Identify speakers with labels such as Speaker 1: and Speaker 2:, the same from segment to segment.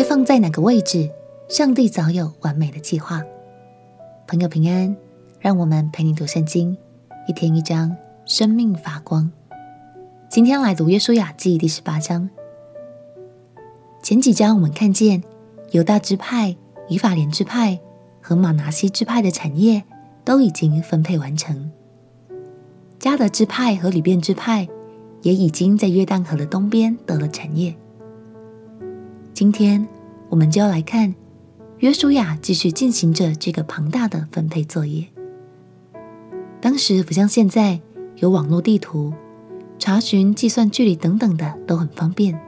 Speaker 1: 该放在哪个位置，上帝早有完美的计划。朋友平安，让我们陪你读圣经，一天一章，生命发光。今天来读约书亚记第十八章。前几章我们看见犹大支派、以法莲支派和玛拿西支派的产业都已经分配完成，迦得支派和流便支派也已经在约旦河的东边得了产业。今天我们就要来看约书亚继续进行着这个庞大的分配作业。当时不像现在有网络地图，查询、计算距离等等的都很方便，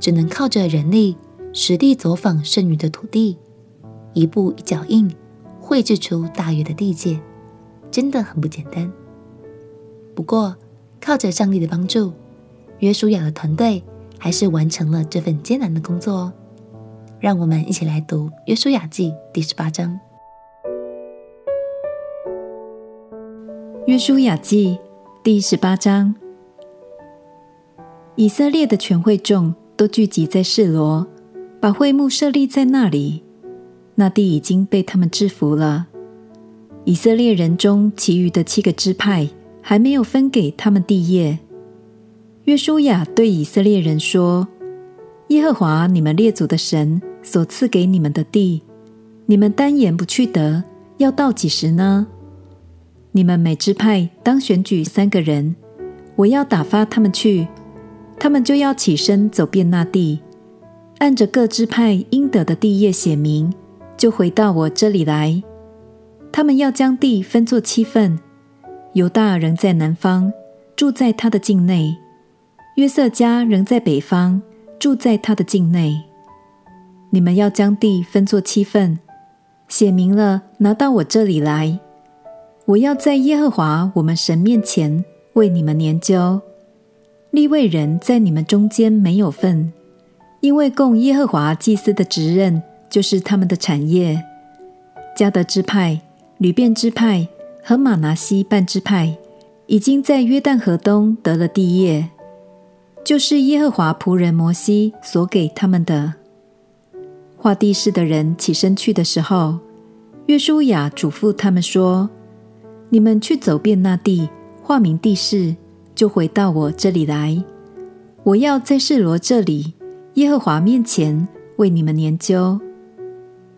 Speaker 1: 只能靠着人力实地走访剩余的土地，一步一脚印绘制出大约的地界，真的很不简单。不过靠着上帝的帮助，约书亚的团队。还是完成了这份艰难的工作哦。让我们一起来读《约书亚记》第十八章。
Speaker 2: 《约书亚记》第十八章，以色列的全会众都聚集在示罗，把会幕设立在那里。那地已经被他们制服了。以色列人中其余的七个支派还没有分给他们地业。约书亚对以色列人说：“耶和华你们列祖的神所赐给你们的地，你们单言不去得，要到几时呢？你们每支派当选举三个人，我要打发他们去，他们就要起身走遍那地，按着各支派应得的地业写明，就回到我这里来。他们要将地分作七份，犹大仍在南方，住在他的境内。”约瑟家仍在北方，住在他的境内。你们要将地分作七份，写明了，拿到我这里来。我要在耶和华我们神面前为你们研究。利未人在你们中间没有份，因为供耶和华祭司的职任就是他们的产业。迦得支派、流便支派和玛拿西半支派，已经在约旦河东得了地业。就是耶和华仆人摩西所给他们的。画地势的人起身去的时候，约书亚嘱咐他们说：“你们去走遍那地，划明地势，就回到我这里来。我要在示罗这里，耶和华面前为你们研究。”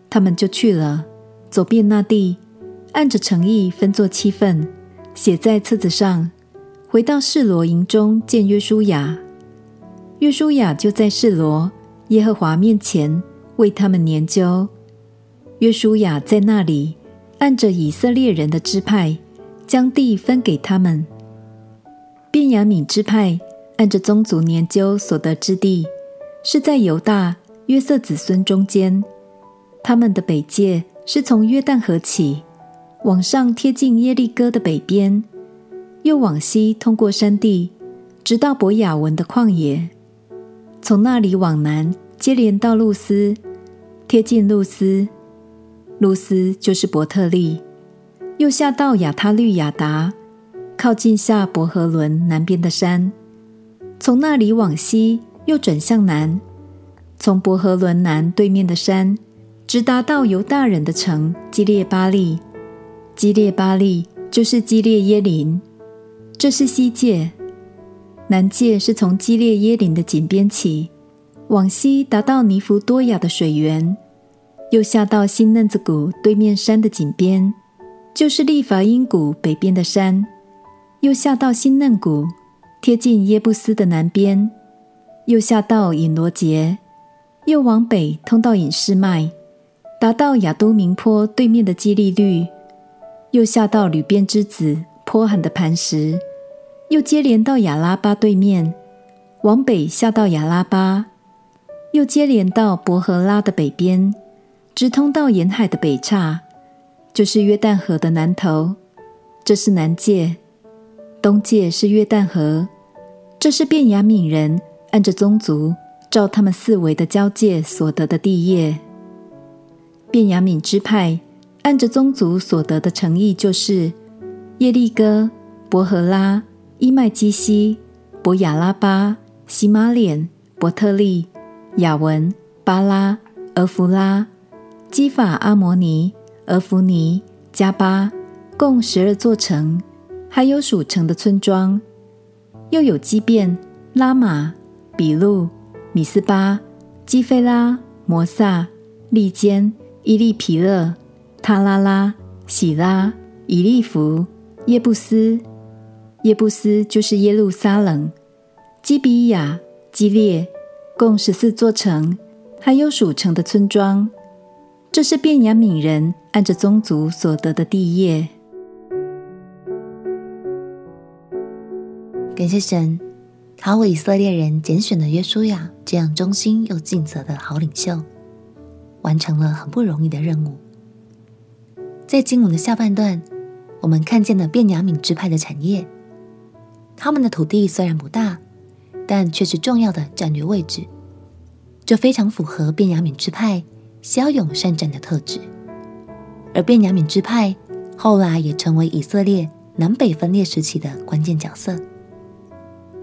Speaker 2: 他们就去了，走遍那地，按着诚意分作七份，写在册子上，回到示罗营中见约书亚。约书亚就在示罗耶和华面前为他们研究。约书亚在那里按着以色列人的支派，将地分给他们。便雅悯支派按着宗族研究所得之地，是在犹大约瑟子孙中间。他们的北界是从约旦河起，往上贴近耶利哥的北边，又往西通过山地，直到伯雅文的旷野。从那里往南，接连到路斯，贴近路斯，路斯就是伯特利，又下到亚他律亚达，靠近下伯和伦南边的山。从那里往西，又转向南，从伯和伦南对面的山，直达到犹大人的城基列巴利。基列巴利就是基列耶林，这是西界。南界是从基列耶林的井边起，往西达到尼弗多雅的水源，又下到新嫩子谷对面山的井边，就是利乏音谷北边的山，又下到新嫩谷，贴近耶布斯的南边，又下到隐罗杰，又往北通到隐示麦，达到亚都明坡对面的基利律，又下到流便之子坡罕的磐石。又接连到亚拉巴对面，往北下到亚拉巴，又接连到伯和拉的北边，直通到沿海的北岔，就是约旦河的南头。这是南界，东界是约旦河。这是便雅悯人按着宗族，照他们四围的交界所得的地业。便雅悯支派按着宗族所得的城邑，就是耶利哥、伯和拉。伊麦基西、博亚拉巴、西马脸、伯特利、亚文、巴拉、俄弗拉、基法阿摩尼、俄弗尼、迦巴，共十二座城，还有属城的村庄。又有基遍、拉玛、比路、米斯巴、基菲拉、摩萨、利坚、伊利皮勒、塔拉拉、喜拉、以利弗、耶布斯。耶布斯就是耶路撒冷。基比亚、基列，共十四座城，还有属城的村庄。这是便雅悯人按着宗族所得的地业。
Speaker 1: 感谢神，他为以色列人拣选了约书亚这样忠心又尽责的好领袖，完成了很不容易的任务。在经文的下半段，我们看见了便雅悯支派的产业，他们的土地虽然不大，但却是重要的战略位置，这非常符合便雅悯支派骁勇善战的特质。而便雅悯支派后来也成为以色列南北分裂时期的关键角色。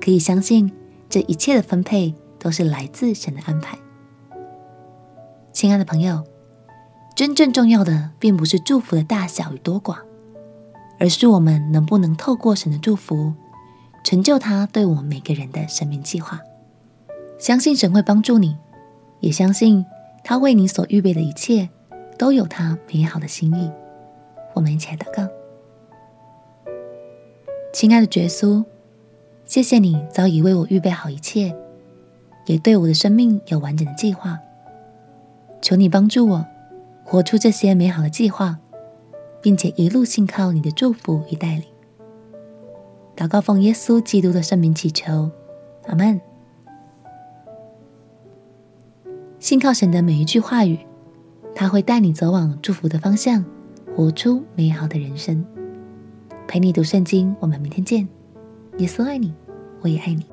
Speaker 1: 可以相信，这一切的分配都是来自神的安排。亲爱的朋友，真正重要的并不是祝福的大小与多寡，而是我们能不能透过神的祝福，成就他对我们每个人的生命计划。相信神会帮助你，也相信他为你所预备的一切都有他美好的心意。我们一起来祷告，亲爱的耶稣。谢谢你早已为我预备好一切，也对我的生命有完整的计划。求你帮助我活出这些美好的计划，并且一路信靠你的祝福与带领。祷告奉耶稣基督的圣名祈求，阿门。信靠神的每一句话语，他会带你走往祝福的方向，活出美好的人生。陪你读圣经，我们明天见。耶稣爱你，我也爱你。